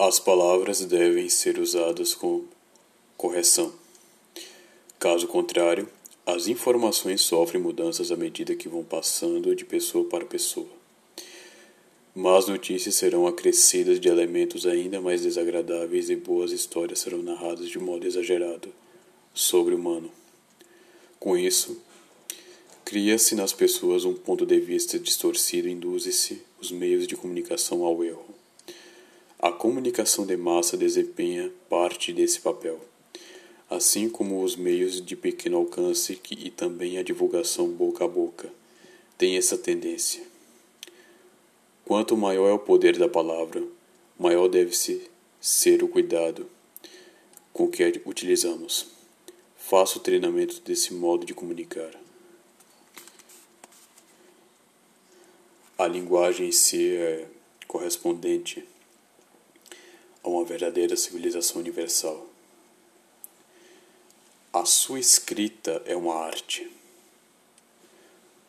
As palavras devem ser usadas com correção. Caso contrário, as informações sofrem mudanças à medida que vão passando de pessoa para pessoa. Más notícias serão acrescidas de elementos ainda mais desagradáveis e boas histórias serão narradas de modo exagerado sobre o humano. Com isso, cria-se nas pessoas um ponto de vista distorcido e induz-se os meios de comunicação ao erro. A comunicação de massa desempenha parte desse papel, assim como os meios de pequeno alcance que, e também a divulgação boca a boca têm essa tendência. Quanto maior é o poder da palavra, maior deve-se ser o cuidado com que a utilizamos. Faça o treinamento desse modo de comunicar. A linguagem em si é correspondente a uma verdadeira civilização universal. A sua escrita é uma arte.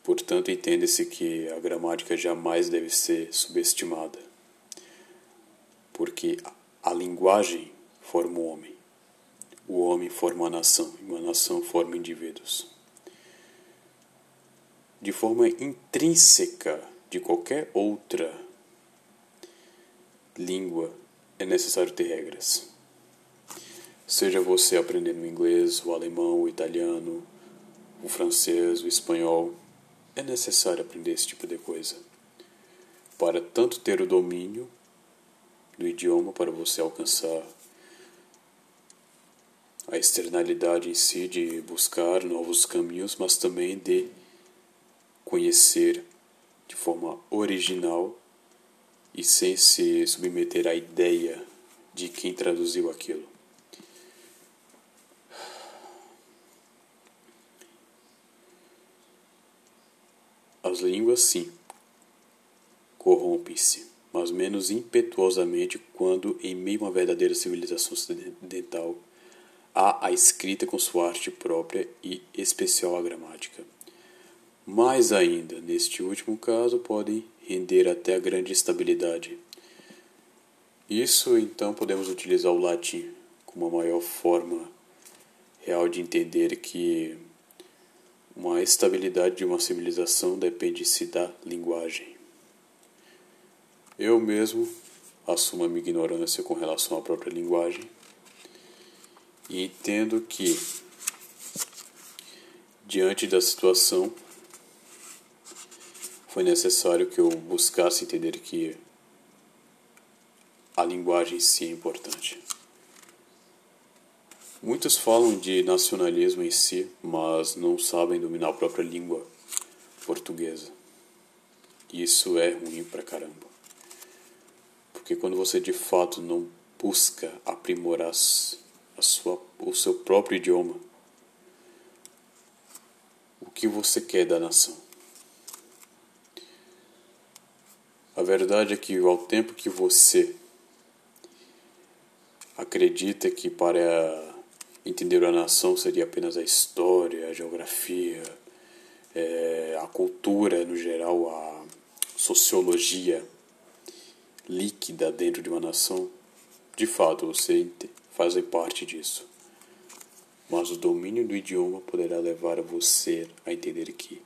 Portanto, entende-se que a gramática jamais deve ser subestimada, porque a linguagem forma o homem, o homem forma a nação e uma nação forma indivíduos. De forma intrínseca de qualquer outra língua, é necessário ter regras. Seja você aprendendo inglês, o alemão, o italiano, o francês, o espanhol, é necessário aprender esse tipo de coisa. Para tanto ter o domínio do idioma para você alcançar a externalidade em si de buscar novos caminhos, mas também de conhecer de forma original e sem se submeter à ideia de quem traduziu aquilo. As línguas, sim, corrompem-se, mas menos impetuosamente quando, em meio a uma verdadeira civilização ocidental, há a escrita com sua arte própria e especial a gramática. Mais ainda, neste último caso, podem render até a grande estabilidade. Isso então podemos utilizar o latim como a maior forma real de entender que uma estabilidade de uma civilização depende-se da linguagem. Eu mesmo assumo a minha ignorância com relação à própria linguagem e entendo que, diante da situação, foi necessário que eu buscasse entender que a linguagem em si é importante. Muitos falam de nacionalismo em si, mas não sabem dominar a própria língua portuguesa. Isso é ruim pra caramba. Porque quando você de fato não busca aprimorar a sua, o seu próprio idioma, o que você quer da nação? A verdade é que ao tempo que você acredita que para entender a nação seria apenas a história, a geografia, é, a cultura no geral, a sociologia líquida dentro de uma nação, de fato você faz parte disso. Mas o domínio do idioma poderá levar você a entender que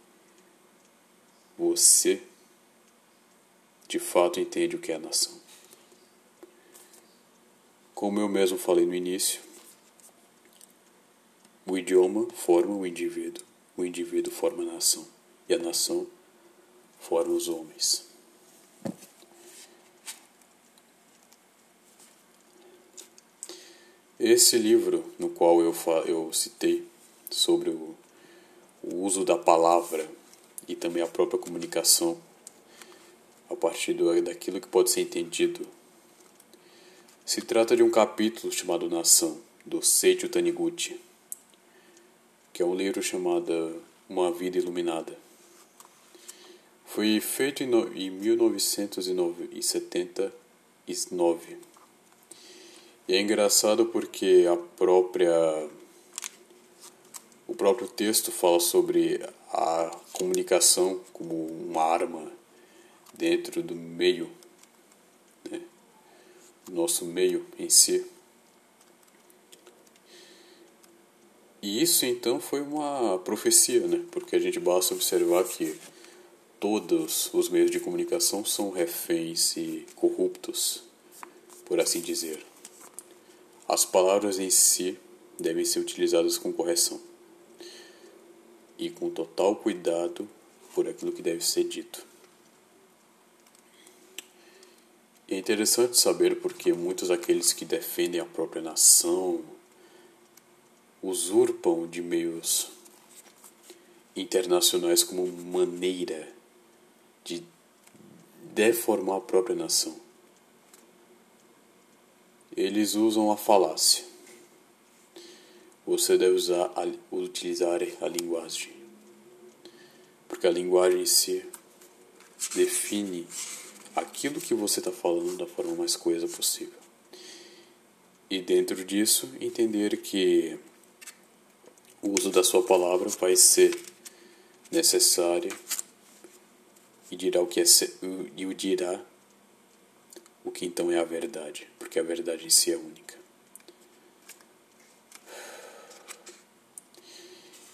você de fato entende o que é nação. Como eu mesmo falei no início, o idioma forma o indivíduo, o indivíduo forma a nação, e a nação forma os homens. Esse livro, no qual eu, eu citei sobre o, o uso da palavra e também a própria comunicação a partir daquilo que pode ser entendido. Se trata de um capítulo chamado Nação, do Seiichi Taniguchi, que é um livro chamado Uma Vida Iluminada. Foi feito em, no, em 1979. E é engraçado porque a própria o próprio texto fala sobre a comunicação como uma arma dentro do meio, né? nosso meio em si. E isso então foi uma profecia, né? Porque a gente basta observar que todos os meios de comunicação são reféns e corruptos, por assim dizer. As palavras em si devem ser utilizadas com correção e com total cuidado por aquilo que deve ser dito. É interessante saber porque muitos daqueles que defendem a própria nação usurpam de meios internacionais como maneira de deformar a própria nação. Eles usam a falácia. Você deve usar utilizar a linguagem, porque a linguagem em si define aquilo que você está falando da forma mais coesa possível. E dentro disso, entender que o uso da sua palavra vai ser necessário e dirá o que é e o dirá o que então é a verdade, porque a verdade em si é única.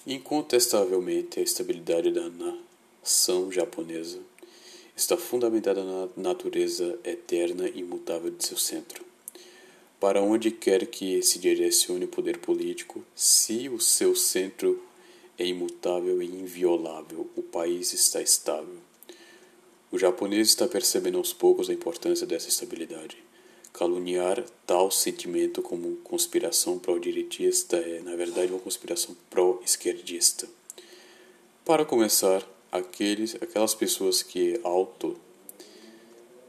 Incontestavelmente, a estabilidade da nação japonesa está fundamentada na natureza eterna e imutável de seu centro. Para onde quer que se direcione o poder político, se o seu centro é imutável e inviolável, o país está estável. O japonês está percebendo aos poucos a importância dessa estabilidade. Caluniar tal sentimento como conspiração pró-direitista é, na verdade, uma conspiração pró-esquerdista. Para começar, aqueles, aquelas pessoas que auto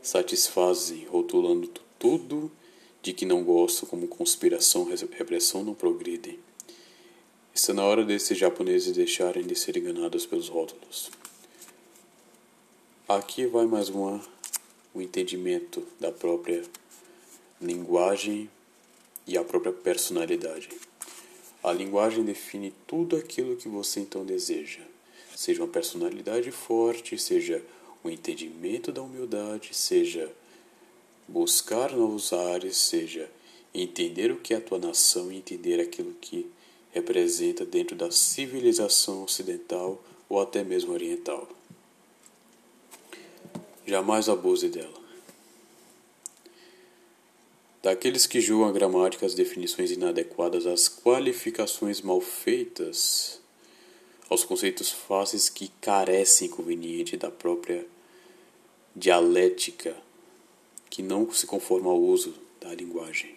satisfazem rotulando tudo de que não gostam como conspiração, repressão não progridem. Está na hora desses japoneses deixarem de ser enganados pelos rótulos. Aqui vai mais uma o entendimento da própria linguagem e a própria personalidade. A linguagem define tudo aquilo que você então deseja seja uma personalidade forte, seja o um entendimento da humildade, seja buscar novos ares, seja entender o que é a tua nação e entender aquilo que representa dentro da civilização ocidental ou até mesmo oriental. Jamais abuse dela. Daqueles que julgam a gramática as definições inadequadas, as qualificações mal feitas, aos conceitos fáceis que carecem conveniente da própria dialética, que não se conforma ao uso da linguagem.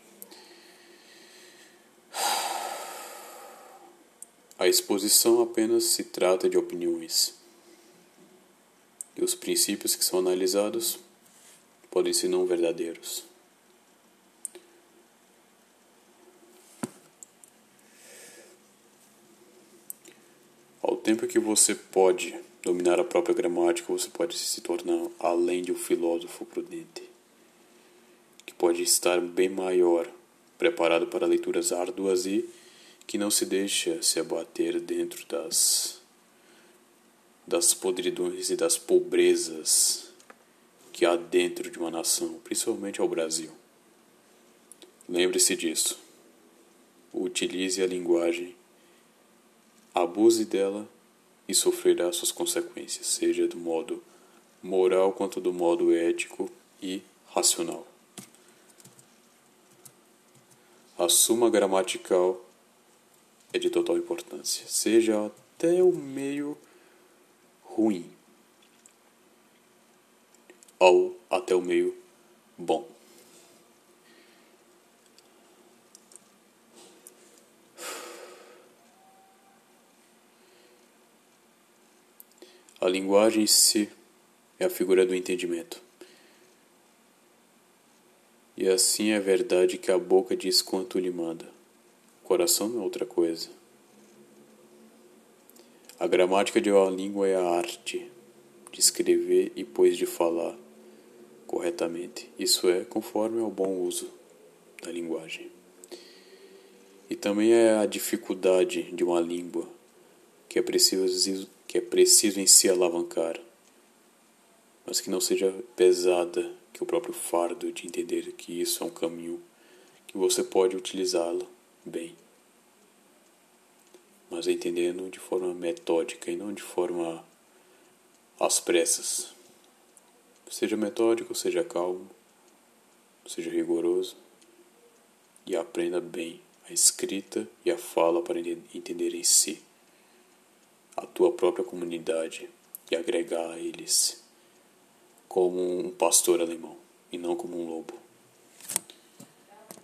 A exposição apenas se trata de opiniões. E os princípios que são analisados podem ser não verdadeiros. Tempo que você pode dominar a própria gramática, você pode se tornar além de um filósofo prudente, que pode estar bem maior, preparado para leituras árduas e que não se deixa se abater dentro das das podridões e das pobrezas que há dentro de uma nação, principalmente ao Brasil. Lembre-se disso. Utilize a linguagem, abuse dela e sofrerá suas consequências, seja do modo moral quanto do modo ético e racional. A suma gramatical é de total importância, seja até o meio ruim ou até o meio bom. A linguagem em si é a figura do entendimento. E assim é verdade que a boca diz quanto lhe manda. O coração não é outra coisa. A gramática de uma língua é a arte de escrever e pois de falar corretamente. Isso é conforme ao bom uso da linguagem. E também é a dificuldade de uma língua que é preciso que é preciso em se alavancar mas que não seja pesada que o próprio fardo de entender que isso é um caminho que você pode utilizá-lo bem. Mas entendendo de forma metódica e não de forma às pressas. Seja metódico, seja calmo, seja rigoroso e aprenda bem a escrita e a fala para entender em si a tua própria comunidade e agregar a eles como um pastor alemão e não como um lobo.